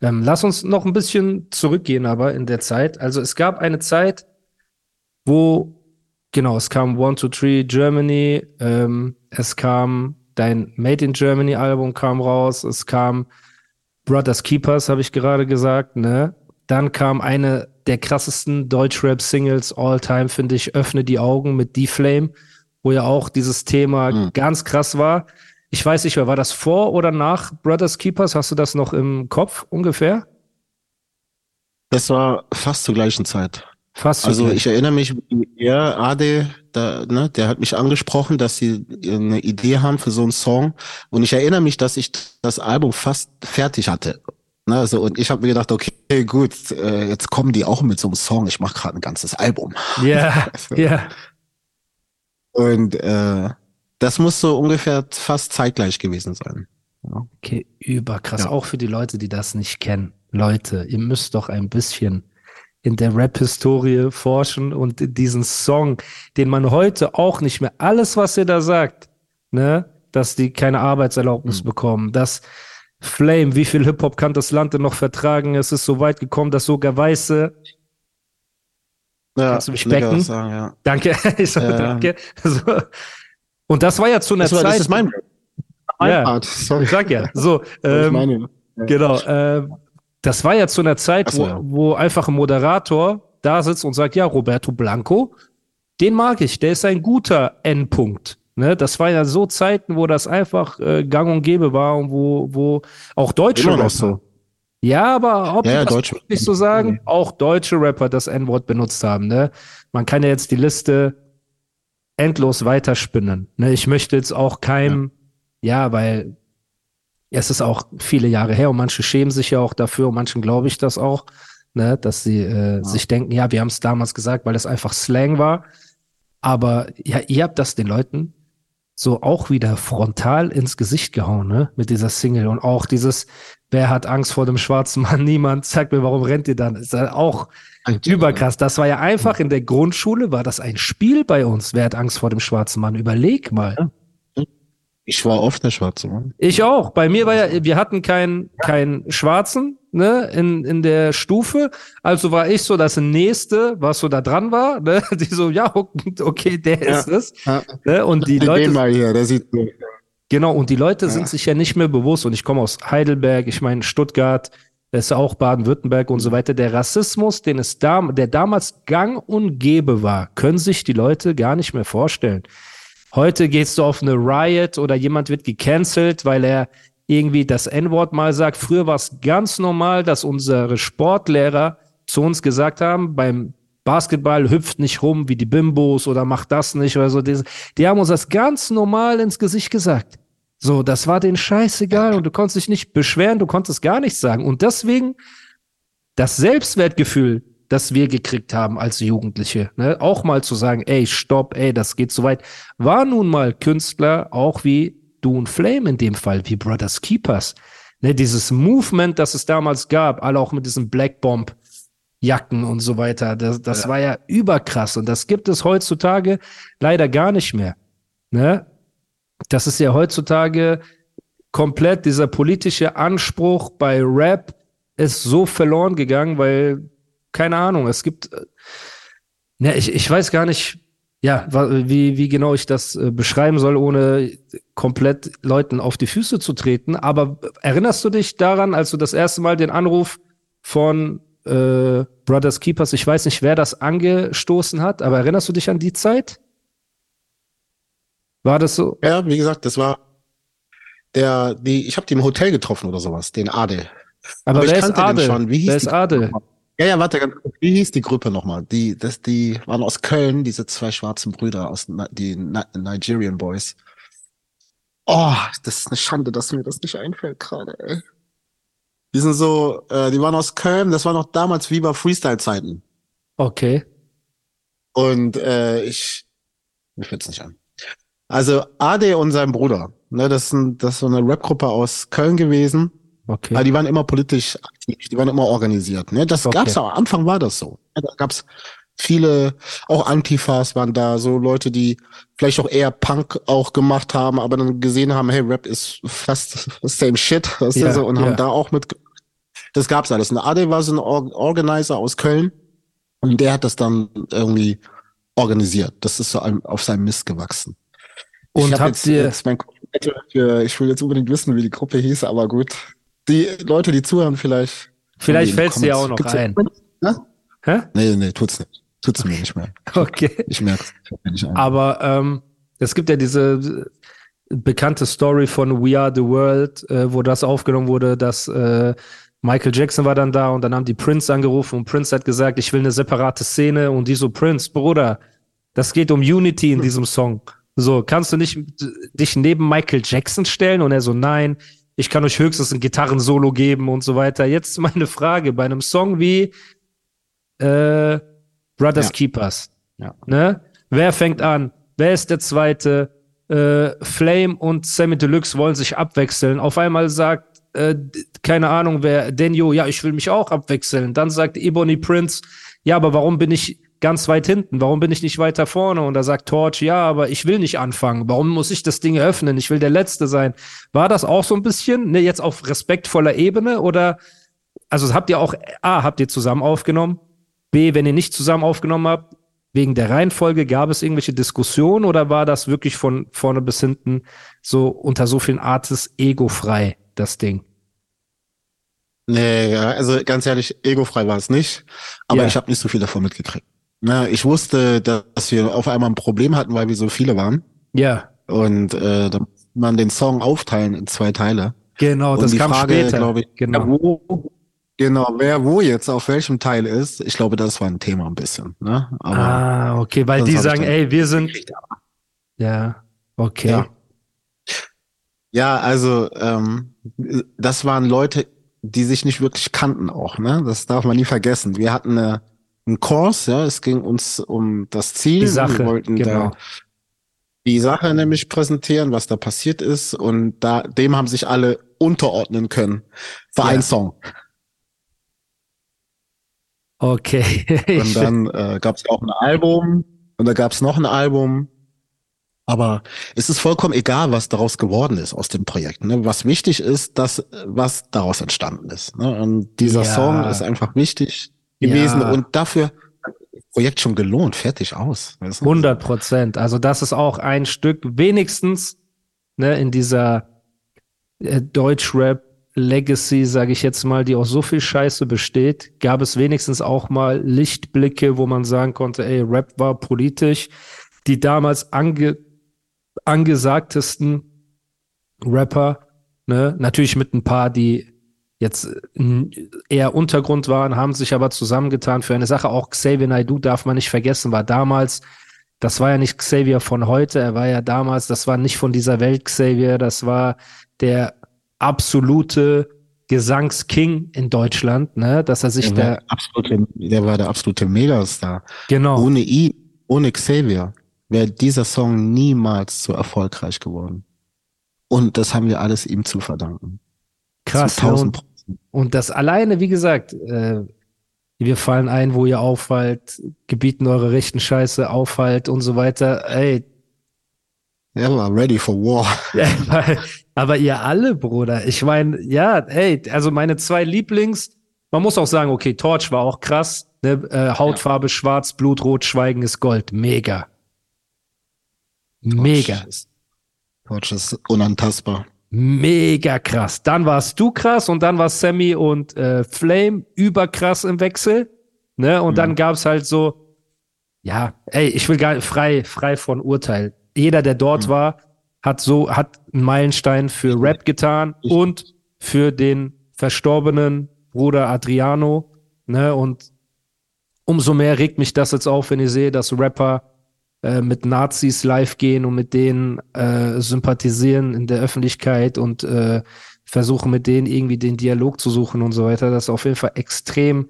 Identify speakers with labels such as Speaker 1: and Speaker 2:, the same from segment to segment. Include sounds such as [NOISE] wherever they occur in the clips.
Speaker 1: Ähm, lass uns noch ein bisschen zurückgehen, aber in der Zeit. Also es gab eine Zeit, wo, genau, es kam One, Two, Three Germany, ähm, es kam dein Made in Germany Album kam raus, es kam Brothers Keepers, habe ich gerade gesagt, ne? Dann kam eine der krassesten Deutschrap-Singles all time, finde ich, Öffne die Augen mit D-Flame, wo ja auch dieses Thema mhm. ganz krass war. Ich weiß nicht mehr, war das vor oder nach Brothers Keepers? Hast du das noch im Kopf ungefähr?
Speaker 2: Das war fast zur gleichen Zeit.
Speaker 1: Fast zur
Speaker 2: Also gleichen. ich erinnere mich, ja, Ade, da, ne, der hat mich angesprochen, dass sie eine Idee haben für so einen Song. Und ich erinnere mich, dass ich das Album fast fertig hatte. Ne, also, und ich habe mir gedacht, okay, gut, äh, jetzt kommen die auch mit so einem Song. Ich mache gerade ein ganzes Album.
Speaker 1: Ja, yeah, [LAUGHS] ja. Yeah.
Speaker 2: Und äh, das muss so ungefähr fast zeitgleich gewesen sein.
Speaker 1: Ja. Okay, überkrass. Ja. Auch für die Leute, die das nicht kennen. Leute, ihr müsst doch ein bisschen in der Rap-Historie forschen und diesen Song, den man heute auch nicht mehr, alles, was ihr da sagt, ne, dass die keine Arbeitserlaubnis mhm. bekommen, dass Flame, wie viel Hip-Hop kann das Land denn noch vertragen? Es ist so weit gekommen, dass sogar Weiße ja, Kannst du mich becken? Sagen, ja. Danke. [LAUGHS] ich so, ja. danke. [LAUGHS] So. Und das war ja zu einer das war, Zeit. Das ist mein, mein ja, Part. Sorry. Ich sag ja. So, ähm, meine, ja. genau. Äh, das war ja zu einer Zeit, so, wo, ja. wo einfach ein Moderator da sitzt und sagt, ja, Roberto Blanco, den mag ich, der ist ein guter Endpunkt. Ne, das war ja so Zeiten, wo das einfach äh, gang und gäbe war und wo, wo auch deutsche Rapper. So. Ja, aber ob ja, das deutsche. so sagen, auch deutsche Rapper das N-Wort benutzt haben. Ne? Man kann ja jetzt die Liste endlos weiterspinnen. Ne, ich möchte jetzt auch keinem, ja. ja, weil es ist auch viele Jahre her und manche schämen sich ja auch dafür und manchen glaube ich das auch, ne, dass sie äh, ja. sich denken, ja, wir haben es damals gesagt, weil es einfach Slang war. Aber ja, ihr habt das den Leuten so auch wieder frontal ins Gesicht gehauen, ne, mit dieser Single und auch dieses, wer hat Angst vor dem schwarzen Mann? [LAUGHS] Niemand. Sag mir, warum rennt ihr dann? Ist ja auch Überkrass. Das war ja einfach in der Grundschule, war das ein Spiel bei uns. Wer hat Angst vor dem schwarzen Mann? Überleg mal.
Speaker 2: Ich war oft der schwarze Mann.
Speaker 1: Ich auch. Bei mir war ja, wir hatten keinen keinen Schwarzen ne, in, in der Stufe. Also war ich so das Nächste, was so da dran war. Ne? [LAUGHS] Die so, ja, okay, der ja. ist es. Ja. Ne? Und die Leute. Den mal hier, der sieht Genau, und die Leute ja. sind sich ja nicht mehr bewusst. Und ich komme aus Heidelberg, ich meine Stuttgart, das ist auch Baden-Württemberg und so weiter. Der Rassismus, den es da, der damals gang und gäbe war, können sich die Leute gar nicht mehr vorstellen. Heute gehst du auf eine Riot oder jemand wird gecancelt, weil er irgendwie das N-Wort mal sagt. Früher war es ganz normal, dass unsere Sportlehrer zu uns gesagt haben, beim Basketball hüpft nicht rum wie die Bimbos oder macht das nicht oder so. Die haben uns das ganz normal ins Gesicht gesagt. So, das war denen scheißegal und du konntest dich nicht beschweren, du konntest gar nichts sagen. Und deswegen das Selbstwertgefühl, das wir gekriegt haben als Jugendliche, ne, auch mal zu sagen, ey, stopp, ey, das geht zu weit, war nun mal Künstler, auch wie du und Flame in dem Fall, wie Brothers Keepers. Ne, dieses Movement, das es damals gab, alle auch mit diesem Black Bomb Jacken und so weiter, das, das ja. war ja überkrass und das gibt es heutzutage leider gar nicht mehr. Ne? das ist ja heutzutage komplett dieser politische Anspruch bei Rap ist so verloren gegangen, weil, keine Ahnung, es gibt, ja, ich, ich weiß gar nicht, ja, wie, wie genau ich das äh, beschreiben soll, ohne komplett Leuten auf die Füße zu treten. Aber erinnerst du dich daran, als du das erste Mal den Anruf von äh, Brothers Keepers, ich weiß nicht, wer das angestoßen hat, aber erinnerst du dich an die Zeit? War das so?
Speaker 2: Ja, wie gesagt, das war der, die, ich habe die im Hotel getroffen oder sowas, den Ade.
Speaker 1: Aber, Aber wer ist Ade? Schon. Wie hieß wer ist Ade?
Speaker 2: Ja, ja, warte, wie hieß die Gruppe nochmal? Die, das, die waren aus Köln, diese zwei schwarzen Brüder aus die Nigerian Boys. Oh, das ist eine Schande, dass mir das nicht einfällt gerade, ey. Die sind so, äh, die waren aus Köln, das war noch damals Viva Freestyle-Zeiten.
Speaker 1: Okay.
Speaker 2: Und äh, ich, mir fällt's nicht an. Also Ade und sein Bruder, ne, das, sind, das ist so eine Rap-Gruppe aus Köln gewesen.
Speaker 1: Okay.
Speaker 2: Aber die waren immer politisch aktiv, die waren immer organisiert. Ne? Das
Speaker 1: Okay.
Speaker 2: gab's auch, am Anfang war das so. Ja, Da gab's viele, auch Antifas waren da, so Leute, die vielleicht auch eher Punk auch gemacht haben, aber dann gesehen haben, hey, Rap ist fast [LAUGHS] same shit, weißt
Speaker 1: Ja,
Speaker 2: du, so, und
Speaker 1: ja.
Speaker 2: haben da auch mit, das gab's alles. Und Ade war so ein Or Organizer aus Köln und der hat das dann irgendwie organisiert. Das ist so auf seinem Mist gewachsen.
Speaker 1: Und
Speaker 2: ich hab
Speaker 1: habt
Speaker 2: jetzt,
Speaker 1: ihr-
Speaker 2: jetzt mein ich will jetzt unbedingt wissen, wie die Gruppe hieß, aber gut. Die Leute, die zuhören, vielleicht.
Speaker 1: Vielleicht
Speaker 2: den
Speaker 1: fällt's dir auch noch
Speaker 2: Gibt's
Speaker 1: ein.
Speaker 2: Ja?
Speaker 1: Hä?
Speaker 2: Nee, nee, tut's nicht. Tut's mir nicht mehr. [LAUGHS]
Speaker 1: Okay.
Speaker 2: Ich merk's. Fällt mir nicht ein.
Speaker 1: Aber ähm, es gibt ja diese bekannte Story von We Are the World, äh, wo das aufgenommen wurde, dass äh, Michael Jackson war dann da und dann haben die Prince angerufen und Prince hat gesagt, ich will eine separate Szene und die so, Prince, Bruder, das geht um Unity in diesem Song. So, kannst du nicht äh, dich neben Michael Jackson stellen? Und er so, nein, ich kann euch höchstens ein Gitarrensolo geben und so weiter. Jetzt meine Frage, bei einem Song wie äh, Brothers
Speaker 2: Ja.
Speaker 1: Keepers,
Speaker 2: Ja.
Speaker 1: ne? Wer fängt an? Wer ist der Zweite? Äh, Flame und Sammy Deluxe wollen sich abwechseln. Auf einmal sagt, äh, keine Ahnung, wer, Denyo, ja, ich will mich auch abwechseln. Dann sagt Ebony Prince, ja, aber warum bin ich ganz weit hinten? Warum bin ich nicht weiter vorne? Und da sagt Torch, ja, aber ich will nicht anfangen. Warum muss ich das Ding öffnen? Ich will der Letzte sein. War das auch so ein bisschen, ne, jetzt auf respektvoller Ebene oder, also habt ihr auch, A, habt ihr zusammen aufgenommen? B, wenn ihr nicht zusammen aufgenommen habt, wegen der Reihenfolge gab es irgendwelche Diskussionen oder war das wirklich von vorne bis hinten so unter so vielen Artists egofrei, das Ding?
Speaker 2: Nee, also ganz ehrlich, egofrei war es nicht. Aber
Speaker 1: Ja.
Speaker 2: ich habe nicht so viel davon mitgekriegt. Na, ich wusste, dass wir auf einmal ein Problem hatten, weil wir so viele waren.
Speaker 1: Ja,
Speaker 2: Und äh, da musste man den Song aufteilen in zwei Teile.
Speaker 1: genau,
Speaker 2: Und
Speaker 1: das
Speaker 2: die
Speaker 1: kam
Speaker 2: Frage,
Speaker 1: später.
Speaker 2: glaube ich,
Speaker 1: genau.
Speaker 2: wer wo, genau, wer wo jetzt auf welchem Teil ist, ich glaube, das war ein Thema ein bisschen. Ne? Aber
Speaker 1: ah, okay, weil die sagen,
Speaker 2: dann-
Speaker 1: ey, wir sind, ja, okay.
Speaker 2: Ja. Ja, also ähm, das waren Leute, die sich nicht wirklich kannten auch, ne? Das darf man nie vergessen. Wir hatten eine, einen Kurs, ja, es ging uns um das Ziel.
Speaker 1: Die Sache,
Speaker 2: Wir wollten
Speaker 1: genau.
Speaker 2: da die Sache nämlich präsentieren, was da passiert ist, und da dem haben sich alle unterordnen können für
Speaker 1: Ja.
Speaker 2: einen Song.
Speaker 1: Okay. [LAUGHS]
Speaker 2: Und dann äh, gab es auch ein Album und da gab es noch ein Album. Aber es ist vollkommen egal, was daraus geworden ist aus dem Projekt. Ne? Was wichtig ist, dass was daraus entstanden ist. Ne? Und dieser
Speaker 1: Ja.
Speaker 2: Song ist einfach wichtig gewesen
Speaker 1: Ja.
Speaker 2: und dafür Projekt schon gelohnt, fertig aus. Weißt du?
Speaker 1: 100 Prozent. Also das ist auch ein Stück wenigstens ne, in dieser äh, Deutschrap Legacy, sage ich jetzt mal, die aus so viel Scheiße besteht, gab es wenigstens auch mal Lichtblicke, wo man sagen konnte, ey, Rap war politisch. Die damals ange angesagtesten Rapper, ne, natürlich mit ein paar, die jetzt äh, eher Untergrund waren, haben sich aber zusammengetan für eine Sache. Auch Xavier Naidoo darf man nicht vergessen, war damals, das war ja nicht Xavier von heute, er war ja damals, das war nicht von dieser Welt Xavier, das war der absolute Gesangsking in Deutschland, ne, dass er sich
Speaker 2: der, der, absolute, der war der absolute Megastar.
Speaker 1: genau,
Speaker 2: Ohne ihn, ohne Xavier, wäre dieser Song niemals so erfolgreich geworden. Und das haben wir alles ihm zu verdanken.
Speaker 1: krass,
Speaker 2: Zu
Speaker 1: ne,
Speaker 2: 1000
Speaker 1: und, und das alleine, wie gesagt, äh, wir fallen ein, wo ihr auffallt, gebieten eure rechten Scheiße, auffallt und so weiter, ey,
Speaker 2: Er war ready for war. [LAUGHS]
Speaker 1: Ja, aber, aber ihr alle, Bruder. Ich meine, ja, ey, also meine zwei Lieblings, man muss auch sagen, okay, Torch war auch krass. Ne? Äh, Hautfarbe schwarz, Blutrot, Schweigen ist Gold. Mega. Mega.
Speaker 2: Torch ist, Torch ist unantastbar.
Speaker 1: Mega krass. Dann warst du krass und dann war Sammy und äh, Flame überkrass im Wechsel. Ne? Und
Speaker 2: Mhm.
Speaker 1: dann gab's halt so, ja, ey, ich will gar nicht frei, frei von Urteil. Jeder, der dort
Speaker 2: Mhm.
Speaker 1: war, hat so, hat einen Meilenstein für Rap getan
Speaker 2: Ich-
Speaker 1: und für den verstorbenen Bruder Adriano. Ne? Und umso mehr regt mich das jetzt auf, wenn ich sehe, dass Rapper äh, mit Nazis live gehen und mit denen äh, sympathisieren in der Öffentlichkeit und äh, versuchen mit denen irgendwie den Dialog zu suchen und so weiter. Das ist auf jeden Fall extrem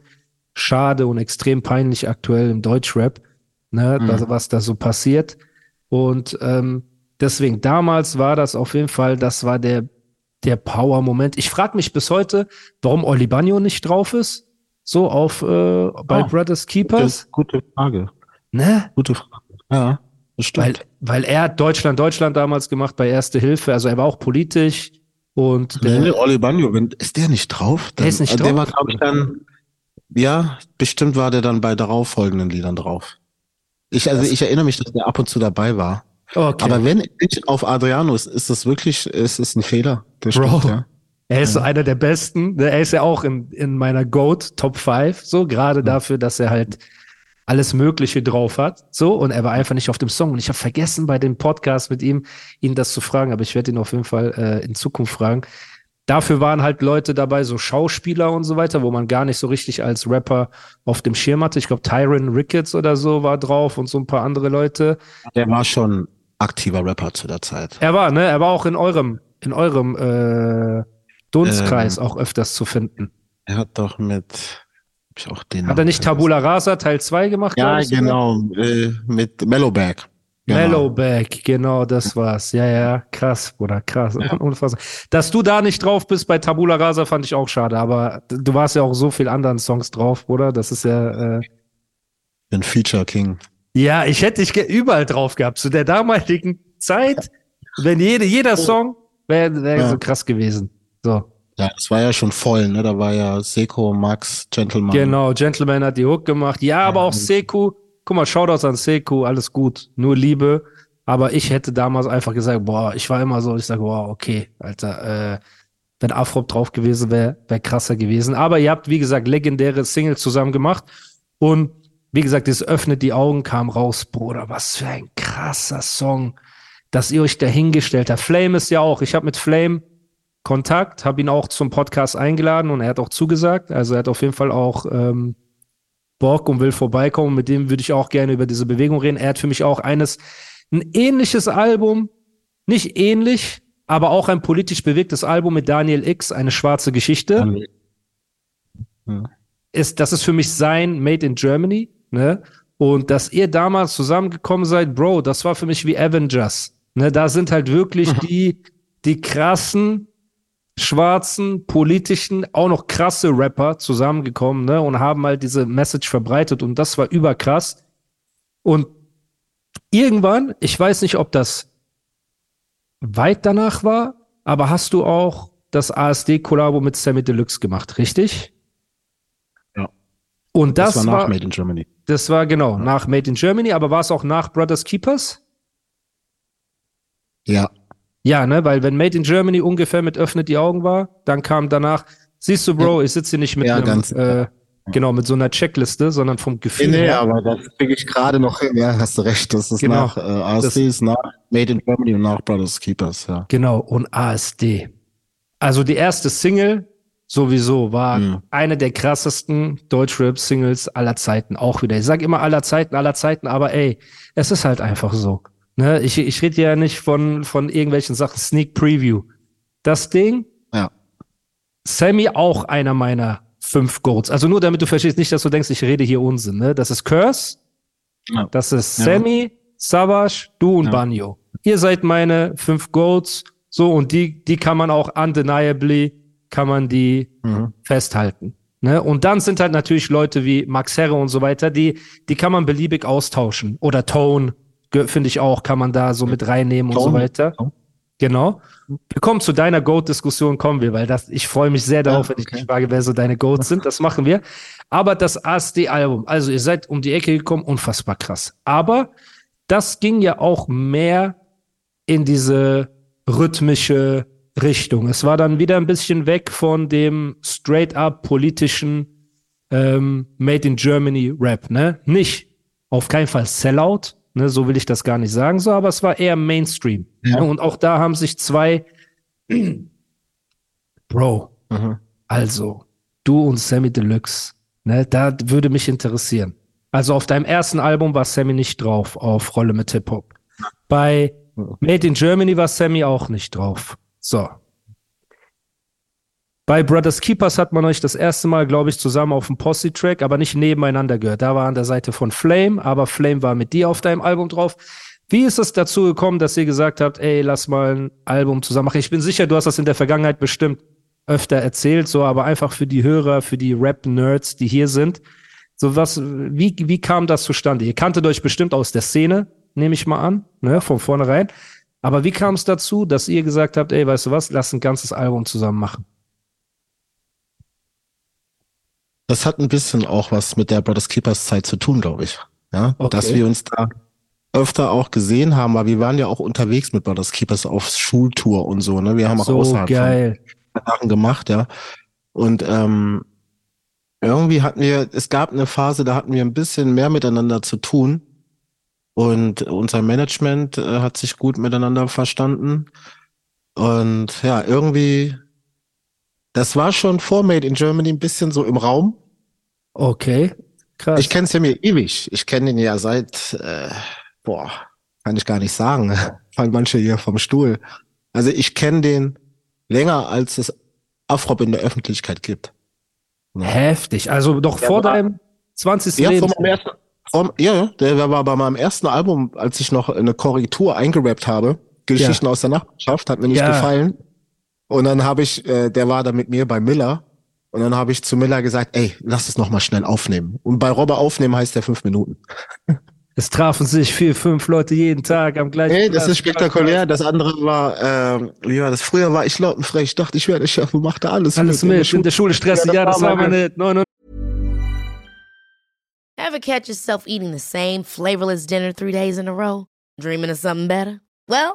Speaker 1: schade und extrem peinlich aktuell im Deutschrap, ne, mhm. also was da so passiert. Und ähm, deswegen, damals war das auf jeden Fall, das war der, der Power-Moment. Ich frage mich bis heute, warum Oli Bagno nicht drauf ist. So auf äh, bei oh, Brothers Keepers.
Speaker 2: Gute, gute Frage.
Speaker 1: Ne?
Speaker 2: Gute Frage. Ja,
Speaker 1: das stimmt. Weil, weil er hat Deutschland, Deutschland damals gemacht bei Erste Hilfe. Also er war auch politisch. Und
Speaker 2: der, nee, Oli Bagno, ist der nicht drauf?
Speaker 1: Dann, der ist nicht also drauf. Der war,
Speaker 2: glaube ich, dann, ja, bestimmt war der dann bei darauffolgenden Liedern drauf. Ich, also ich erinnere mich, dass der ab und zu dabei war. Okay. Aber wenn ich auf Adriano ist, ist das wirklich, ist es ein Fehler.
Speaker 1: Bro, stimmt, ja. Er ist ja. einer der besten. Er ist ja auch in, in meiner GOAT Top 5, so gerade ja. dafür, dass er halt alles Mögliche drauf hat. So, und er war einfach nicht auf dem Song. Und ich habe vergessen, bei dem Podcast mit ihm, ihn das zu fragen, aber ich werde ihn auf jeden Fall äh, in Zukunft fragen. Dafür waren halt Leute dabei, so Schauspieler und so weiter, wo man gar nicht so richtig als Rapper auf dem Schirm hatte. Ich glaube, Tyron Ricketts oder so war drauf und so ein paar andere Leute.
Speaker 2: Der war schon aktiver Rapper zu der Zeit.
Speaker 1: Er war, ne? Er war auch in eurem, in eurem äh, Dunstkreis ähm, auch öfters zu finden.
Speaker 2: Er hat doch mit
Speaker 1: hat er nicht Tabula Rasa Teil 2 gemacht?
Speaker 2: Ja, genau, äh, mit Mellowback.
Speaker 1: Genau. Mellowback, genau, das war's. Ja, ja, krass, Bruder, krass. Ja. Unfassbar. Dass du da nicht drauf bist bei Tabula Rasa, fand ich auch schade, aber du warst ja auch so viel anderen Songs drauf, Bruder. Das ist ja. Äh
Speaker 2: Ein Feature King.
Speaker 1: Ja, ich hätte dich überall drauf gehabt. Zu der damaligen Zeit, wenn jede, jeder Song wäre wär ja. so krass gewesen. So.
Speaker 2: Ja, das war ja schon voll, ne? Da war ja Seko, Max, Gentleman.
Speaker 1: Genau, Gentleman hat die Hook gemacht. Ja, ja aber auch Seku guck mal, Shoutouts an Seku, alles gut, nur Liebe. Aber ich hätte damals einfach gesagt, boah, ich war immer so, ich sage, boah, okay, Alter, äh, wenn Afrop drauf gewesen wäre, wäre krasser gewesen. Aber ihr habt, wie gesagt, legendäre Singles zusammen gemacht. Und wie gesagt, das öffnet die Augen, kam raus, Bruder, was für ein krasser Song, dass ihr euch dahingestellt habt. Flame ist ja auch, ich habe mit Flame Kontakt, habe ihn auch zum Podcast eingeladen und er hat auch zugesagt. Also er hat auf jeden Fall auch ähm, Bock und will vorbeikommen. Mit dem würde ich auch gerne über diese Bewegung reden. Er hat für mich auch eines, ein ähnliches Album, nicht ähnlich, aber auch ein politisch bewegtes Album mit Daniel X, eine schwarze Geschichte. Ja. Ist, das ist für mich sein Made in Germany, ne? Und dass ihr damals zusammengekommen seid, Bro, das war für mich wie Avengers. Ne? Da sind halt wirklich mhm. die, die krassen schwarzen, politischen, auch noch krasse Rapper zusammengekommen, ne, und haben halt diese Message verbreitet und das war überkrass. Und irgendwann, ich weiß nicht, ob das weit danach war, aber hast du auch das ASD-Kollabo mit Sammy Deluxe gemacht, richtig?
Speaker 2: Ja.
Speaker 1: Und das, das war nach war,
Speaker 2: Made in Germany.
Speaker 1: Das war genau, ja. nach Made in Germany, aber war es auch nach Brothers Keepers?
Speaker 2: Ja.
Speaker 1: Ja, ne, weil wenn Made in Germany ungefähr mit öffnet die Augen war, dann kam danach, siehst du, Bro, ich sitze hier nicht mit ja, einem, äh, genau, mit so einer Checkliste, sondern vom Gefühl.
Speaker 2: Nee, aber das kriege ich gerade noch hin, ja, hast du recht. Das ist genau. nach äh, ASD, ist nach Made in Germany und nach Brothers Keepers, ja.
Speaker 1: Genau, und ASD. Also die erste Single sowieso war mhm. eine der krassesten Deutschrap-Singles aller Zeiten. Auch wieder. Ich sage immer aller Zeiten, aller Zeiten, aber ey, es ist halt einfach so. Ne, ich ich rede ja nicht von, von irgendwelchen Sachen, Sneak Preview. Das Ding,
Speaker 2: ja.
Speaker 1: Sammy auch einer meiner fünf Goats. Also nur damit du verstehst, nicht, dass du denkst, ich rede hier Unsinn. Ne? Das ist Curse, ja. das ist Sammy, ja. Savage, du und ja. Banjo. Ihr seid meine fünf Goats. So, und die, die kann man auch undeniably, kann man die mhm. festhalten. Ne? Und dann sind halt natürlich Leute wie Max Herre und so weiter, die, die kann man beliebig austauschen. Oder Tone finde ich auch, kann man da so mit reinnehmen und so weiter. Genau. Wir kommen zu deiner Goat-Diskussion, kommen wir, weil das, ich freue mich sehr darauf, ja, okay. wenn ich dich frage, wer so deine Goats sind. Das machen wir. Aber das ASD-Album, also ihr seid um die Ecke gekommen, unfassbar krass. Aber das ging ja auch mehr in diese rhythmische Richtung. Es war dann wieder ein bisschen weg von dem straight-up politischen ähm, Made in Germany Rap, ne? Nicht auf keinen Fall Sellout, Ne, so will ich das gar nicht sagen, so, aber es war eher Mainstream. Ja. Und auch da haben sich zwei [CLEARS THROAT] Bro, mhm. also du und Sammy Deluxe, ne, da würde mich interessieren. Also auf deinem ersten Album war Sammy nicht drauf, auf Rolle mit Hip-Hop. Bei Made in Germany war Sammy auch nicht drauf. So. Bei Brothers Keepers hat man euch das erste Mal, glaube ich, zusammen auf dem Posse-Track, aber nicht nebeneinander gehört. Da war an der Seite von Flame, aber Flame war mit dir auf deinem Album drauf. Wie ist es dazu gekommen, dass ihr gesagt habt, ey, lass mal ein Album zusammen machen? Ich bin sicher, du hast das in der Vergangenheit bestimmt öfter erzählt, so, aber einfach für die Hörer, für die Rap-Nerds, die hier sind. So was, wie, wie kam das zustande? Ihr kanntet euch bestimmt aus der Szene, nehme ich mal an, ne, von vornherein. Aber wie kam es dazu, dass ihr gesagt habt, ey, weißt du was, lass ein ganzes Album zusammen machen?
Speaker 2: Das hat ein bisschen auch was mit der Brothers Keepers Zeit zu tun, glaube ich. Ja, okay. dass wir uns da öfter auch gesehen haben, weil wir waren ja auch unterwegs mit Brothers Keepers auf Schultour und so, ne? Wir haben auch so außerhalb
Speaker 1: geil.
Speaker 2: Sachen gemacht, ja. Und ähm, irgendwie hatten wir, es gab eine Phase, da hatten wir ein bisschen mehr miteinander zu tun. Und unser Management äh, hat sich gut miteinander verstanden. Und ja, irgendwie das war schon vor Made in Germany ein bisschen so im Raum.
Speaker 1: Okay,
Speaker 2: krass. Ich kenne mir ewig. Ich kenne ihn ja seit, äh, boah, kann ich gar nicht sagen. [LAUGHS] Fallen manche hier vom Stuhl. Also ich kenne den länger, als es Afrop in der Öffentlichkeit gibt.
Speaker 1: Ja. Heftig. Also doch der vor war, deinem 20.
Speaker 2: Ja, vor meinem ersten, vor, ja, der war bei meinem ersten Album, als ich noch eine Korrektur eingerappt habe. Geschichten ja. aus der Nachbarschaft, hat mir nicht ja. gefallen. Und dann habe ich, äh, der war da mit mir bei Miller. Und dann habe ich zu Miller gesagt, ey, lass es noch mal schnell aufnehmen. Und bei Robber aufnehmen heißt der fünf Minuten. [LAUGHS]
Speaker 1: Es trafen sich vier, fünf Leute jeden Tag am gleichen
Speaker 2: Hey, das ist spektakulär. Das andere war, äh, wie war das? Früher war ich lautenfrei. Ich dachte, ich werde Chef und machte alles.
Speaker 1: Alles mit. mit. In der Schule stressen. Ja, das war meine nicht. No, no.
Speaker 3: Ever catch yourself eating the same flavorless dinner three days in a row? Dreaming of something better? Well,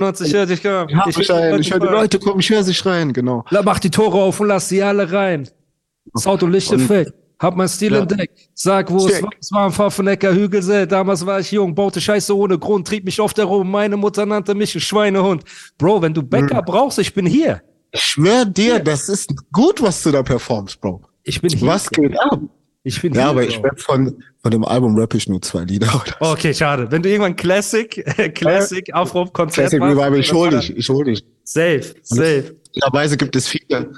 Speaker 1: Ich höre dich,
Speaker 2: ich, ich, rein. ich höre die Leute kommen, ich höre sich rein, genau.
Speaker 1: Mach die Tore auf und lass sie alle rein. Das Auto Lichte fällt. Hab mein Stil ja. entdeckt. Sag, wo es war. Es war ein Pfaffenecker Hügelsee. Damals war ich jung, baute Scheiße ohne Grund, trieb mich oft herum. Meine Mutter nannte mich Schweinehund. Bro, wenn du Bäcker mhm. brauchst, ich bin hier.
Speaker 2: Ich schwör dir, ja. das ist gut, was du da performst, Bro.
Speaker 1: Ich bin hier.
Speaker 2: Was geht ab?
Speaker 1: Ich bin
Speaker 2: ja, aber ich werde von, von dem Album rapp ich nur zwei Lieder.
Speaker 1: Oder okay, schade. Wenn du irgendwann Classic, äh, Classic Aufruf-Konzert
Speaker 2: Classic machst. Revival, ich hol dich, ich hol dich.
Speaker 1: Safe, safe.
Speaker 2: Weise gibt es viele,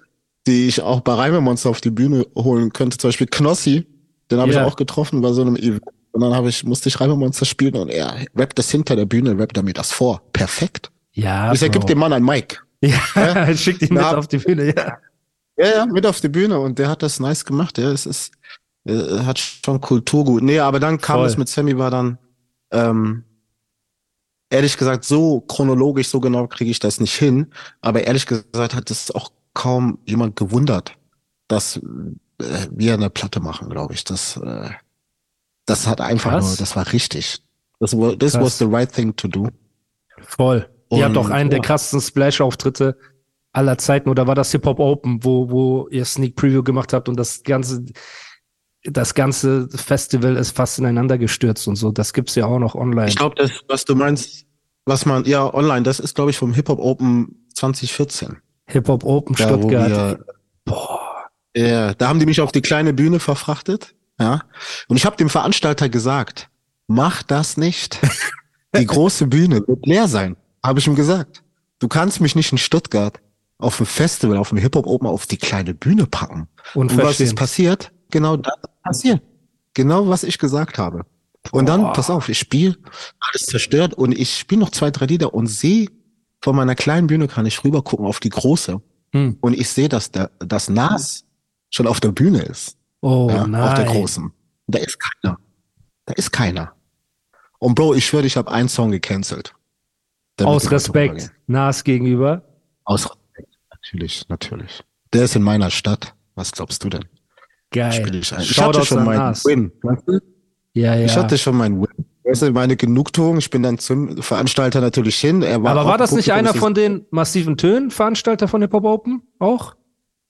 Speaker 2: die ich auch bei Reimemonster auf die Bühne holen könnte. Zum Beispiel Knossi, den habe yeah. ich auch getroffen bei so einem Event. Und dann habe ich, musste ich Reimemonster spielen und er rappt das hinter der Bühne, rappt er mir das vor. Perfekt.
Speaker 1: Ja.
Speaker 2: Ich ergibt dem Mann ein Mic.
Speaker 1: Ja, ja? [LAUGHS] schickt ihn mit auf die Bühne, ja.
Speaker 2: Ja, ja, mit auf die Bühne und der hat das nice gemacht. Ja, es ist, äh, hat schon Kulturgut. Nee, aber dann kam Voll. es mit Sammy, war dann, ähm, ehrlich gesagt, so chronologisch, so genau kriege ich das nicht hin. Aber ehrlich gesagt hat es auch kaum jemand gewundert, dass äh, wir eine Platte machen, glaube ich. Das, äh, das hat einfach Krass. nur, das war richtig. Das war, this was the right thing to do.
Speaker 1: Voll. Und, ihr habt auch einen ja. der krassesten Splash-Auftritte aller Zeiten, oder war das Hip-Hop Open, wo, wo ihr Sneak Preview gemacht habt und das ganze, das ganze Festival ist fast ineinander gestürzt und so. Das gibt's ja auch noch online.
Speaker 2: Ich glaube, das, was du meinst, was man, ja, online, das ist, glaube ich, vom Hip-Hop Open 2014.
Speaker 1: Hip-Hop Open da, Stuttgart. Wir,
Speaker 2: boah. Ja, da haben die mich auf die kleine Bühne verfrachtet. Ja. Und ich habe dem Veranstalter gesagt, mach das nicht. [LAUGHS] Die große Bühne wird leer sein, habe ich ihm gesagt. Du kannst mich nicht in Stuttgart auf dem Festival, auf dem Hip-Hop Open auf die kleine Bühne packen. Und was ist passiert? Genau das passiert. Genau was ich gesagt habe. Und dann,
Speaker 1: Boah.
Speaker 2: pass auf, ich spiele, alles zerstört und ich spiele noch zwei, drei Lieder und sehe, von meiner kleinen Bühne kann ich rüber gucken auf die große
Speaker 1: Hm.
Speaker 2: und ich sehe, dass der, das Nas schon auf der Bühne ist.
Speaker 1: Oh
Speaker 2: ja,
Speaker 1: nein.
Speaker 2: auf der großen. Da ist keiner. Da ist keiner. Und Bro, ich schwöre, ich habe einen Song gecancelt.
Speaker 1: Aus. Respekt. Nas gegenüber.
Speaker 2: Aus Respekt. Natürlich, natürlich. Der ist in meiner Stadt. Was glaubst du denn?
Speaker 1: Geil.
Speaker 2: Spiel ich ein. Ich hatte schon meinen. Win. Weißt du?
Speaker 1: Ja, ja.
Speaker 2: Ich hatte schon meinen Win. Weißt du, meine Genugtuung. Ich bin dann zum Veranstalter natürlich hin. Er war
Speaker 1: Aber war das nicht einer von den massiven Tönen, Veranstalter von Hip Hop Open? Auch?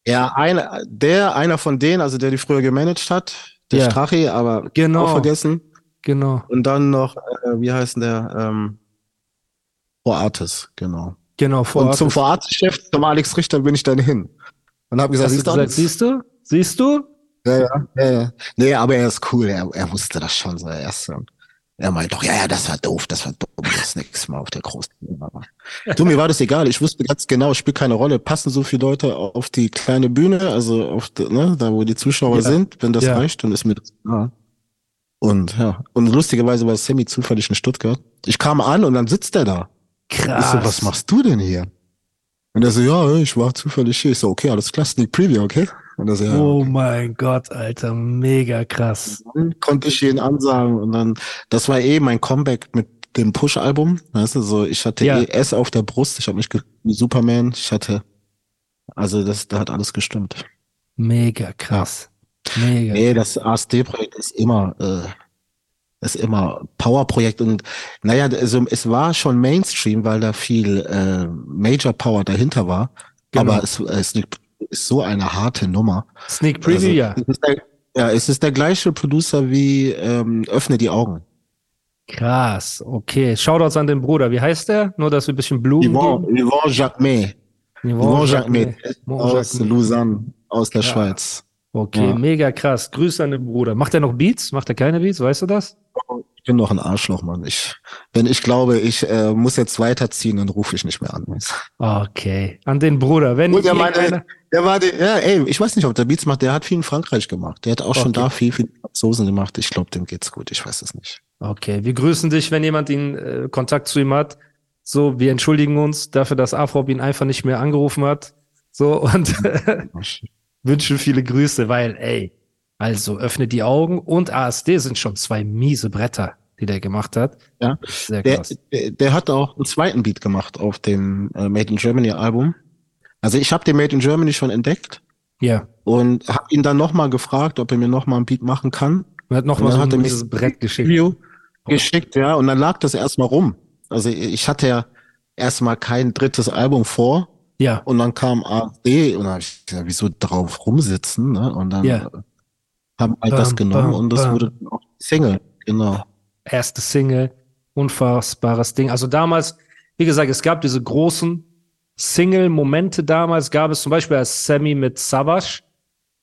Speaker 2: Ja, einer, der, einer von denen, also der die früher gemanagt hat, der
Speaker 1: Ja.
Speaker 2: Strachi, aber
Speaker 1: Genau.
Speaker 2: auch vergessen.
Speaker 1: Genau.
Speaker 2: Und dann noch, äh, wie heißt denn der? Ähm, Vor Artis, genau.
Speaker 1: Genau, vor
Speaker 2: und zum Vor Artis-Chef, zum Alex Richter, bin ich dann hin. Und habe gesagt, siehst du
Speaker 1: gesagt, siehst du? Siehst du?
Speaker 2: Ja, ja, ja, ja. Nee, aber er ist cool. Er, er wusste das schon so. Er, ist, so- er meint doch, ja, ja, das war doof, das war dumm, das nächstes Mal auf der großen Bühne. Du, mir war das egal. Ich wusste ganz genau, es spielt keine Rolle. Passen so viele Leute auf die kleine Bühne, also auf, ne, da wo die Zuschauer
Speaker 1: Ja.
Speaker 2: sind, wenn das
Speaker 1: Ja.
Speaker 2: reicht, dann ist mir das egal. Und ja, und lustigerweise war Sammy zufällig in Stuttgart. Ich kam an und dann sitzt er da.
Speaker 1: Krass.
Speaker 2: Ich so, was machst du denn hier? Und er so, ja, ich war zufällig hier. Ich so, okay, alles klar, Sneak Preview, okay? Und so, ja,
Speaker 1: Oh mein Gott, Alter, mega krass.
Speaker 2: dann konnte ich ihn ansagen und dann, das war eh mein Comeback mit dem Push-Album. Weißt du, so, ich hatte
Speaker 1: Ja.
Speaker 2: eh S auf der Brust, ich habe mich wie Superman, ich hatte, also das, da hat alles gestimmt.
Speaker 1: Mega krass. Mega.
Speaker 2: Nee, das ASD-Projekt ist immer, äh, ist immer Power-Projekt und naja, also es war schon Mainstream, weil da viel äh, Major Power dahinter war,
Speaker 1: Genau.
Speaker 2: aber es, es ist so eine harte Nummer.
Speaker 1: Sneak Preview,
Speaker 2: Also,
Speaker 1: ja.
Speaker 2: Ist der, ja, es ist der gleiche Producer wie ähm, Öffne die Augen.
Speaker 1: Krass. Okay. Shoutouts an den Bruder. Wie heißt der? Nur, dass wir ein bisschen Blumen
Speaker 2: Yvon,
Speaker 1: geben.
Speaker 2: Yvon Jacquemet.
Speaker 1: Yvon
Speaker 2: Jacquemet.
Speaker 1: Yvon
Speaker 2: Aus
Speaker 1: Jacquemet.
Speaker 2: Lausanne, aus der
Speaker 1: Krass.
Speaker 2: Schweiz.
Speaker 1: Okay,
Speaker 2: Ja.
Speaker 1: mega krass. Grüße an den Bruder. Macht er noch Beats? Macht er keine Beats? Weißt du das?
Speaker 2: Ich bin noch ein Arschloch, Mann. Ich, wenn ich glaube, ich äh, muss jetzt weiterziehen, dann rufe ich nicht mehr an.
Speaker 1: Okay. An den Bruder. Wenn
Speaker 2: Und der meinte, der war, der, ja, ey, ich weiß nicht, ob der Beats macht, der hat viel in Frankreich gemacht. Der hat auch schon
Speaker 1: Okay.
Speaker 2: da viel, viel Franzosen gemacht. Ich glaube, dem geht's gut. Ich weiß es nicht.
Speaker 1: Okay, wir grüßen dich, wenn jemand ihn äh, Kontakt zu ihm hat. So, wir entschuldigen uns dafür, dass Afrop ihn einfach nicht mehr angerufen hat. So und [LAUGHS] wünschen viele Grüße, weil, ey, also öffne die Augen und ASD sind schon zwei miese Bretter, die der gemacht hat.
Speaker 2: Ja.
Speaker 1: Sehr
Speaker 2: Der,
Speaker 1: krass.
Speaker 2: der, der hat auch einen zweiten Beat gemacht auf dem äh, Made in Germany Album. Also ich habe den Made in Germany schon entdeckt
Speaker 1: Ja.
Speaker 2: und habe ihn dann nochmal gefragt, ob er mir nochmal einen Beat machen kann.
Speaker 1: Man hat noch
Speaker 2: Und
Speaker 1: mal
Speaker 2: dann
Speaker 1: so
Speaker 2: hat er
Speaker 1: ein Brett geschickt.
Speaker 2: Video geschickt, ja, und dann lag das erstmal rum. Also ich hatte ja erstmal kein drittes Album vor
Speaker 1: Ja,
Speaker 2: und dann kam AfD und dann hab ich gesagt, wieso drauf rumsitzen, ne? Und dann
Speaker 1: Ja.
Speaker 2: Haben halt das genommen und das wurde auch Single, genau.
Speaker 1: erste Single, unfassbares Ding. Also damals, wie gesagt, es gab diese großen Single-Momente damals, gab es zum Beispiel als Sammy mit Savage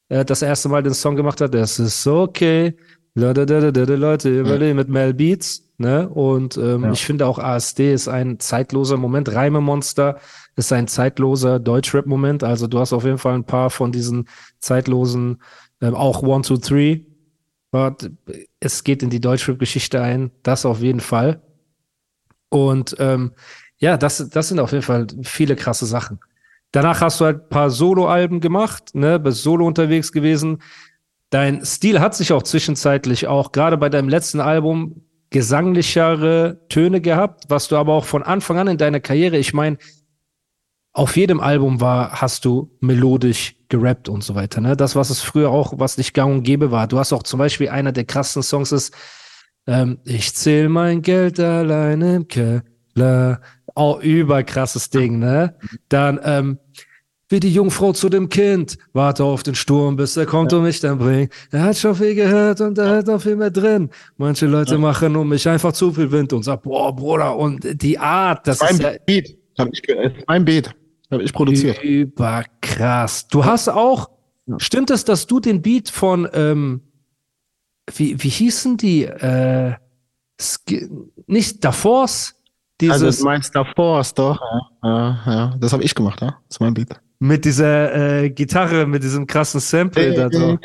Speaker 1: äh, das erste Mal den Song gemacht hat, das ist okay, Leute, überlegen mit Mel Beats, ne? Und ähm,
Speaker 2: Ja.
Speaker 1: ich finde auch ASD ist ein zeitloser Moment, Reimemonster ist ein zeitloser Deutschrap-Moment, also du hast auf jeden Fall ein paar von diesen zeitlosen, ähm, auch One, Two, Three, es geht in die Deutschrap-Geschichte ein, das auf jeden Fall. Und ähm, ja, das, das sind auf jeden Fall viele krasse Sachen. Danach hast du halt ein paar Solo-Alben gemacht, ne, bist solo unterwegs gewesen. Dein Stil hat sich auch zwischenzeitlich auch gerade bei deinem letzten Album gesanglichere Töne gehabt, was du aber auch von Anfang an in deiner Karriere, ich meine, auf jedem Album war, hast du melodisch gerappt und so weiter, ne? Das, was es früher auch, was nicht gang und gäbe war. Du hast auch zum Beispiel einer der krassen Songs ist, ähm, ich zähl mein Geld allein im Keller. Auch überkrasses Ding, ne? Dann, ähm, wie die Jungfrau zu dem Kind, warte auf den Sturm, bis er kommt und mich dann bringt. Er hat schon viel gehört und er hat noch viel mehr drin. Manche Leute machen um mich einfach zu viel Wind und sagt, boah, Bruder, und die Art, das ist ja
Speaker 2: Mein Beat, hab ich, ge- äh, mein Beat, habe ich produziert.
Speaker 1: Überkrass. Du hast auch, stimmt es, dass du den Beat von, ähm, wie, wie hießen die, äh, Sk nicht Davors, dieses,
Speaker 2: Also du meinst ist doch, ja, ja, ja. das habe ich gemacht, ja, das ist mein Beat.
Speaker 1: mit dieser äh, Gitarre, mit diesem krassen Sample da so.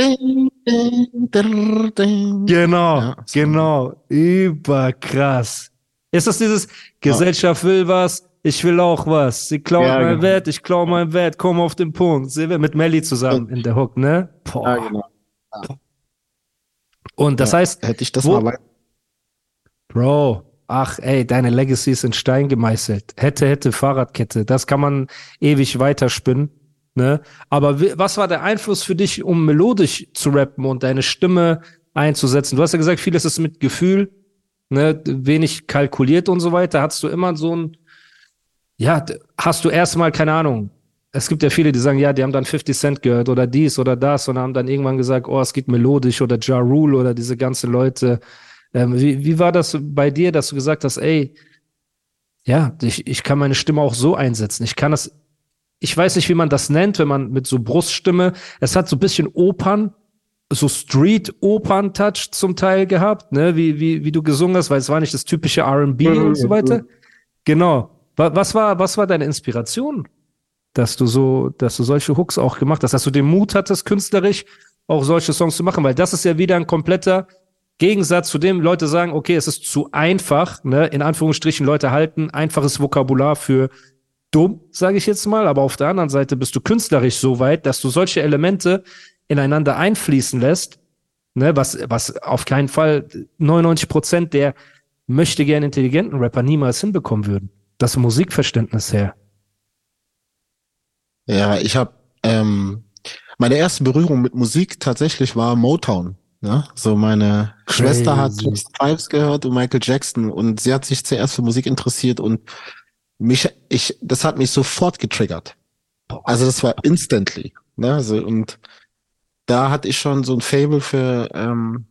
Speaker 1: Genau,
Speaker 2: Ja,
Speaker 1: genau. Überkrass. Ist das dieses Gesellschaft will was, ich will auch was. Sie klauen
Speaker 2: Ja,
Speaker 1: mein
Speaker 2: genau.
Speaker 1: Wert, ich klau mein Wert, komm auf den Punkt. Sie will mit Melly zusammen in der Hook, ne? Boah.
Speaker 2: Ja, genau.
Speaker 1: Und das
Speaker 2: Ja,
Speaker 1: heißt,
Speaker 2: hätte ich das
Speaker 1: wo-
Speaker 2: mal
Speaker 1: Bro, ach ey, deine Legacy ist in Stein gemeißelt. Hätte, hätte, Fahrradkette. Das kann man ewig weiterspinnen. Ne? Aber was war der Einfluss für dich, um melodisch zu rappen und deine Stimme einzusetzen? Du hast ja gesagt, vieles ist mit Gefühl, ne? wenig kalkuliert und so weiter. Hattest du immer so ein, ja, hast du erstmal, keine Ahnung, es gibt ja viele, die sagen, ja, die haben dann 50 Cent gehört oder dies oder das und haben dann irgendwann gesagt, oh, es geht melodisch oder Ja Rule oder diese ganzen Leute. Ähm, wie, wie war das bei dir, dass du gesagt hast, ey, ja, ich, ich kann meine Stimme auch so einsetzen. Ich kann das, ich weiß nicht, wie man das nennt, wenn man mit so Bruststimme, es hat so ein bisschen Opern, so Street-Opern-Touch zum Teil gehabt, ne, wie, wie, wie du gesungen hast, weil es war nicht das typische R&B und so weiter. Genau. Wa- Was war, was war deine Inspiration, dass du so, dass du solche Hooks auch gemacht hast, dass du den Mut hattest, künstlerisch auch solche Songs zu machen, weil das ist ja wieder ein kompletter Gegensatz zu dem, Leute sagen, okay, es ist zu einfach, ne, in Anführungsstrichen, Leute halten einfaches Vokabular für dumm, sage ich jetzt mal, aber auf der anderen Seite bist du künstlerisch so weit, dass du solche Elemente ineinander einfließen lässt, ne, was, was auf keinen Fall 99 Prozent der möchte gern intelligenten Rapper niemals hinbekommen würden. Das Musikverständnis her.
Speaker 2: Ja, ich habe ähm, meine erste Berührung mit Musik tatsächlich war Motown. Ja, so meine Schwester hat
Speaker 1: Crazy.
Speaker 2: Jackson Fives gehört und Michael Jackson und sie hat sich zuerst für Musik interessiert und mich, ich, das hat mich sofort getriggert. Also das war instantly. Ne? So, und da hatte ich schon so ein Fable für ähm,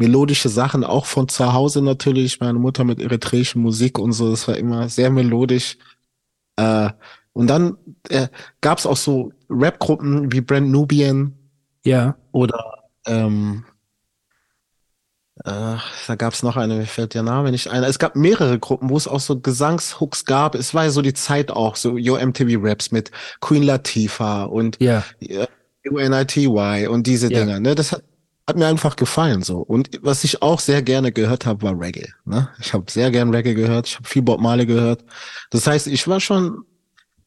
Speaker 2: melodische Sachen, auch von zu Hause natürlich. Meine Mutter mit eritreischer Musik und so, das war immer sehr melodisch. Äh, und dann äh, gab es auch so Rap-Gruppen wie Brand Nubian
Speaker 1: Ja.
Speaker 2: oder ähm, äh, da gab es noch eine, mir fällt der Name nicht ein. Es gab mehrere Gruppen, wo es auch so Gesangshooks gab. Es war ja so die Zeit auch, so Yo MTV Raps mit Queen Latifah und
Speaker 1: Ja.
Speaker 2: ja, UNITY und diese
Speaker 1: Ja.
Speaker 2: Dinger, ne? Das hat, hat mir einfach gefallen so. Und was ich auch sehr gerne gehört habe, war Reggae. Ne? Ich habe sehr gern Reggae gehört, ich habe viel Bob Marley gehört. Das heißt, ich war schon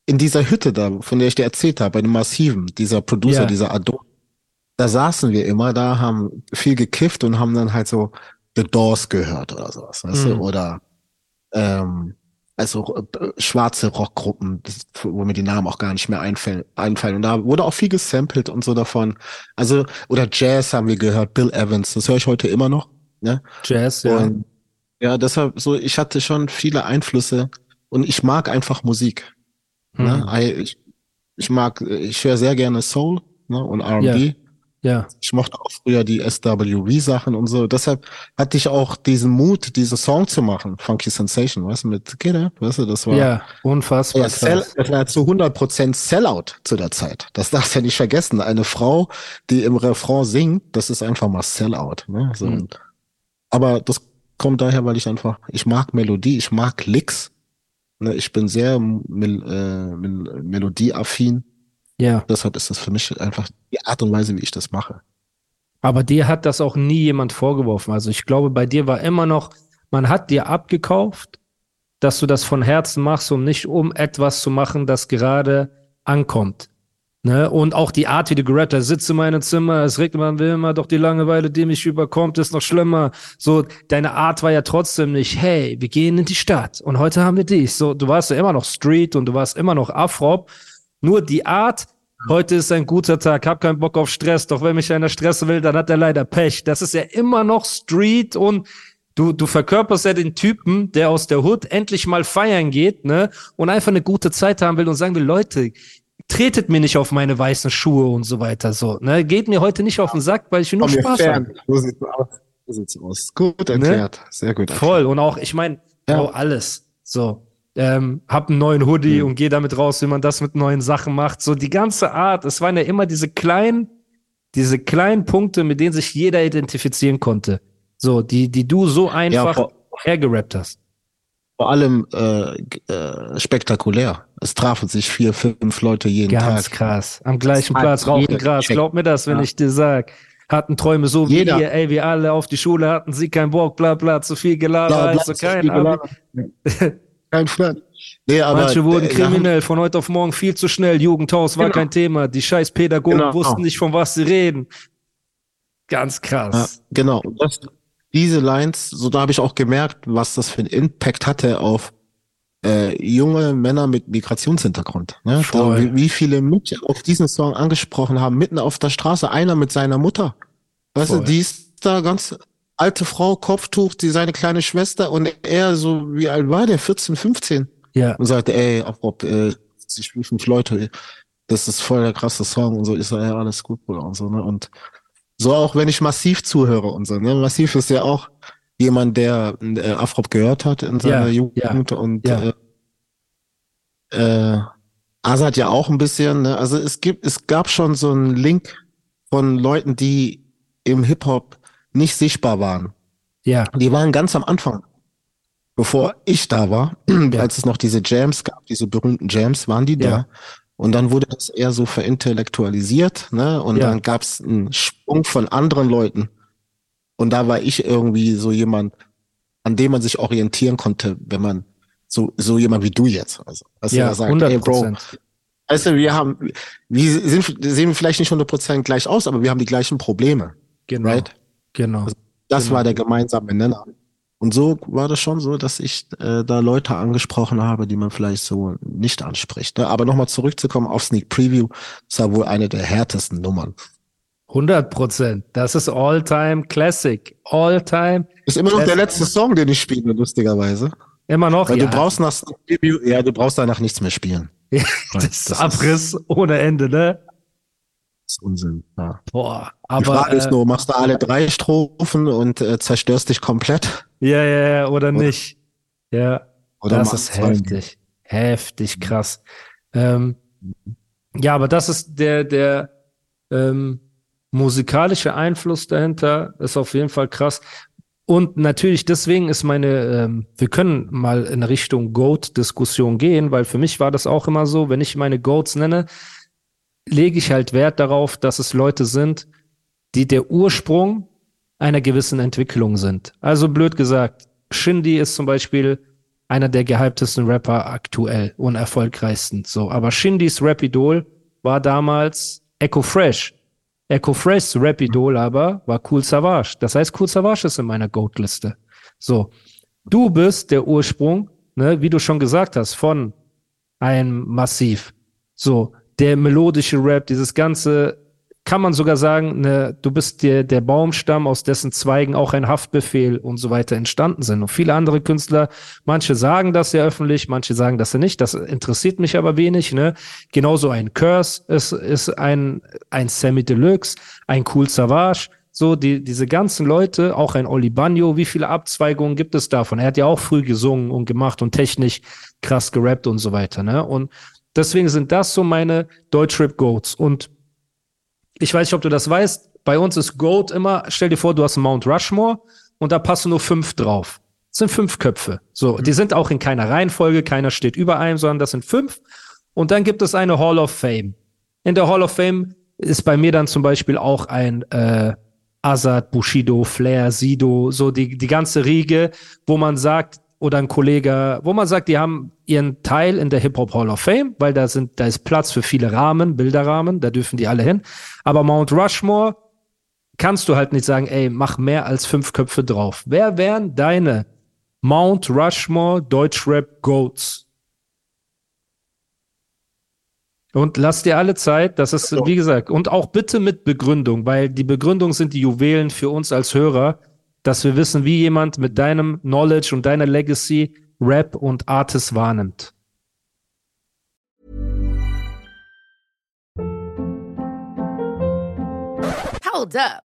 Speaker 2: in dieser Hütte da, von der ich dir erzählt habe, bei dem Massiven, dieser Producer,
Speaker 1: Ja.
Speaker 2: dieser Adon. Da saßen wir immer, da haben viel gekifft und haben dann halt so The Doors gehört oder sowas, weißt
Speaker 1: Mhm.
Speaker 2: du? Oder ähm, also äh, schwarze Rockgruppen, wo mir die Namen auch gar nicht mehr einfallen, einfallen. Und da wurde auch viel gesampelt und so davon. Also, oder Jazz haben wir gehört, Bill Evans, das höre ich heute immer noch. Ne?
Speaker 1: Jazz, ja.
Speaker 2: Und ja, deshalb so, ich hatte schon viele Einflüsse und ich mag einfach Musik. Ne?
Speaker 1: Mhm.
Speaker 2: Ich, ich mag, ich höre sehr gerne Soul ne? und R&B.
Speaker 1: Ja.
Speaker 2: Ich mochte auch früher die SWV-Sachen und so. Deshalb hatte ich auch diesen Mut, diesen Song zu machen, Funky Sensation, weißt du, mit Get Up, weißt du, das war
Speaker 1: Ja, unfassbar
Speaker 2: das war zu 100% Sellout zu der Zeit. Das darfst du ja nicht vergessen. Eine Frau, die im Refrain singt, das ist einfach mal Sellout. Ne? So,
Speaker 1: Mhm.
Speaker 2: aber das kommt daher, weil ich einfach, ich mag Melodie, ich mag Licks. Ne? Ich bin sehr mel, äh, mel, melodieaffin.
Speaker 1: Ja.
Speaker 2: Deshalb ist das für mich einfach die Art und Weise, wie ich das mache.
Speaker 1: Aber dir hat das auch nie jemand vorgeworfen. Also ich glaube, bei dir war immer noch, man hat dir abgekauft, dass du das von Herzen machst und nicht um etwas zu machen, das gerade ankommt. Ne? Und auch die Art, wie du gerappt hast, sitze in meinem Zimmer, es regnet, man will immer, doch die Langeweile, die mich überkommt, ist noch schlimmer. So, deine Art war ja trotzdem nicht, hey, wir gehen in die Stadt und heute haben wir dies. So, du warst ja immer noch Street und du warst immer noch Afrop. Nur die Art, heute ist ein guter Tag, hab keinen Bock auf Stress, doch wenn mich einer stressen will, dann hat er leider Pech. Das ist ja immer noch Street und du, du verkörperst ja den Typen, der aus der Hood endlich mal feiern geht, ne, und einfach eine gute Zeit haben will und sagen will, Leute, tretet mir nicht auf meine weißen Schuhe und so weiter, so, ne, geht mir heute nicht auf den Sack, weil ich will nur
Speaker 2: Komm
Speaker 1: Spaß
Speaker 2: fern.
Speaker 1: haben.
Speaker 2: So sieht's aus. So sieht's aus. Gut erklärt. Sehr gut.
Speaker 1: Voll. Und auch, ich meine,
Speaker 2: Ja.
Speaker 1: Alles. So. Ähm, hab einen neuen Hoodie
Speaker 2: Mhm.
Speaker 1: und geh damit raus, wie man das mit neuen Sachen macht. So die ganze Art. Es waren ja immer diese kleinen, diese kleinen Punkte, mit denen sich jeder identifizieren konnte. So, die, die du so einfach
Speaker 2: vor-
Speaker 1: hergerappt hast.
Speaker 2: Vor allem äh, äh, spektakulär. Es trafen sich vier, fünf Leute jeden
Speaker 1: Ganz
Speaker 2: Tag.
Speaker 1: krass. Am gleichen
Speaker 2: hat
Speaker 1: Platz rauchen Gras.
Speaker 2: gecheckt.
Speaker 1: Glaub mir das, wenn
Speaker 2: Ja.
Speaker 1: ich dir sag. hatten Träume so wie
Speaker 2: Jeder.
Speaker 1: ihr, ey, wir alle auf die Schule hatten sie keinen Bock, bla bla, zu viel geladen, also
Speaker 2: zu
Speaker 1: kein Abi. [LAUGHS]
Speaker 2: Kein Plan. Nee, aber
Speaker 1: Manche wurden kriminell, von heute auf morgen viel zu schnell, Jugendhaus war
Speaker 2: Genau.
Speaker 1: kein Thema, die scheiß Pädagogen
Speaker 2: Genau.
Speaker 1: wussten nicht, von was sie reden. Ganz
Speaker 2: Ja,
Speaker 1: krass.
Speaker 2: genau. Und das, diese Lines, so da habe ich auch gemerkt, was das für einen Impact hatte auf äh, junge Männer mit Migrationshintergrund. Ne? Da, wie, wie viele Mädchen auf diesen Song angesprochen haben, mitten auf der Straße, einer mit seiner Mutter. Weißt
Speaker 1: Voll.
Speaker 2: du, die ist da ganz alte Frau, Kopftuch, die seine kleine Schwester und er so, wie alt war der? 14, 15?
Speaker 1: Ja,
Speaker 2: Und sagte, ey, Afrop, äh, ich spiele fünf Leute, das ist voll der krasse Song und so. So, ja, alles gut, Bruder und so, ne? Und so auch, wenn ich massiv zuhöre und so, ne? Massiv ist ja auch jemand, der äh, Afrop gehört hat in seiner
Speaker 1: Ja,
Speaker 2: Jugend und
Speaker 1: ja.
Speaker 2: äh, äh, Azad ja auch ein bisschen, ne? Also es gibt, es gab schon so einen Link von Leuten, die im Hip-Hop nicht sichtbar waren.
Speaker 1: ja,
Speaker 2: Die waren ganz am Anfang, bevor ich da war, [CLEARS THROAT] als es noch diese Jams gab, diese berühmten Jams, waren die
Speaker 1: Ja.
Speaker 2: da. Und dann wurde das eher so verintellektualisiert, ne? Und
Speaker 1: Ja.
Speaker 2: dann gab es einen Sprung von anderen Leuten. Und da war ich irgendwie so jemand, an dem man sich orientieren konnte, wenn man so, so jemand wie du jetzt. Also, dass
Speaker 1: ja,
Speaker 2: sagt,
Speaker 1: 100
Speaker 2: ey Bro, weißt du, wir haben, wir sind, sehen vielleicht nicht 100% gleich aus, aber wir haben die gleichen Probleme,
Speaker 1: Genau,
Speaker 2: right?
Speaker 1: Genau.
Speaker 2: Das
Speaker 1: Genau.
Speaker 2: war der gemeinsame Nenner. Und so war das schon so, dass ich äh, da Leute angesprochen habe, die man vielleicht so nicht anspricht. Ne? Aber nochmal zurückzukommen auf Sneak Preview, das war wohl eine der härtesten Nummern.
Speaker 1: 100 Prozent. Das ist All-Time Classic. All-Time.
Speaker 2: Ist immer noch der letzte Song, den ich spiele, lustigerweise.
Speaker 1: Immer noch.
Speaker 2: Weil
Speaker 1: ja,
Speaker 2: du brauchst nach Sneak Preview, ja, du brauchst danach nichts mehr spielen. [LAUGHS]
Speaker 1: das
Speaker 2: das
Speaker 1: Abriss ohne Ende, ne?
Speaker 2: Ist Unsinn. Ja.
Speaker 1: Boah.
Speaker 2: Die
Speaker 1: Aber,
Speaker 2: Frage ist
Speaker 1: äh,
Speaker 2: nur, machst du alle drei Strophen und äh, zerstörst dich komplett?
Speaker 1: ja, ja, ja, oder nicht. Ja.
Speaker 2: Oder
Speaker 1: das ist heftig. Heftig krass. Ähm, ja, aber das ist der, der ähm, musikalische Einfluss dahinter, ist auf jeden Fall krass. Und natürlich, deswegen ist meine, ähm, wir können mal in Richtung Goat-Diskussion gehen, weil für mich war das auch immer so, wenn ich meine Goats nenne, lege ich halt Wert darauf, dass es Leute sind, die der Ursprung einer gewissen Entwicklung sind. Also blöd gesagt, Shindy ist zum Beispiel einer der gehyptesten Rapper aktuell und erfolgreichsten. So, aber Shindys Rap-Idol war damals Echo Fresh. Echo Freshs Rap-Idol aber war Cool Savage. Das heißt, Cool Savage ist in meiner Goat-Liste. So, du bist der Ursprung, ne, wie du schon gesagt hast, von einem Massiv. So, der melodische Rap, dieses ganze, kann man sogar sagen, ne, du bist der, der Baumstamm, aus dessen Zweigen auch ein Haftbefehl und so weiter entstanden sind. Und viele andere Künstler, manche sagen das ja öffentlich, manche sagen das ja nicht. Das interessiert mich aber wenig, ne? Genauso ein Curse ist, ist ein, ein Sammy Deluxe, ein Cool Savage. So, die, diese ganzen Leute, auch ein Oli Bagno, wie viele Abzweigungen gibt es davon? Er hat ja auch früh gesungen und gemacht und technisch krass gerappt und so weiter, ne? Und deswegen sind das so meine Deutschrap Goats. Und ich weiß nicht, ob du das weißt. Bei uns ist Goat immer, stell dir vor, du hast einen Mount Rushmore und da passen nur fünf drauf. Das sind fünf Köpfe. So, die sind auch in keiner Reihenfolge, keiner steht über einem, sondern das sind fünf. Und dann gibt es eine Hall of Fame. In der Hall of Fame ist bei mir dann zum Beispiel auch ein äh, Azad, Bushido, Flair, Sido, so die, die ganze Riege, wo man sagt, oder ein Kollege, wo man sagt, die haben ihren Teil in der Hip-Hop Hall of Fame, weil da sind, da ist Platz für viele Rahmen, Bilderrahmen, da dürfen die alle hin. Aber Mount Rushmore kannst du halt nicht sagen, ey, mach mehr als fünf Köpfe drauf. Wer wären deine Mount Rushmore Deutschrap Goats? Und lass dir alle Zeit, das ist, wie gesagt, und auch bitte mit Begründung, weil die Begründung sind die Juwelen für uns als Hörer, dass wir wissen, wie jemand mit deinem Knowledge und deiner Legacy Rap und Artist wahrnimmt.
Speaker 3: Hold up.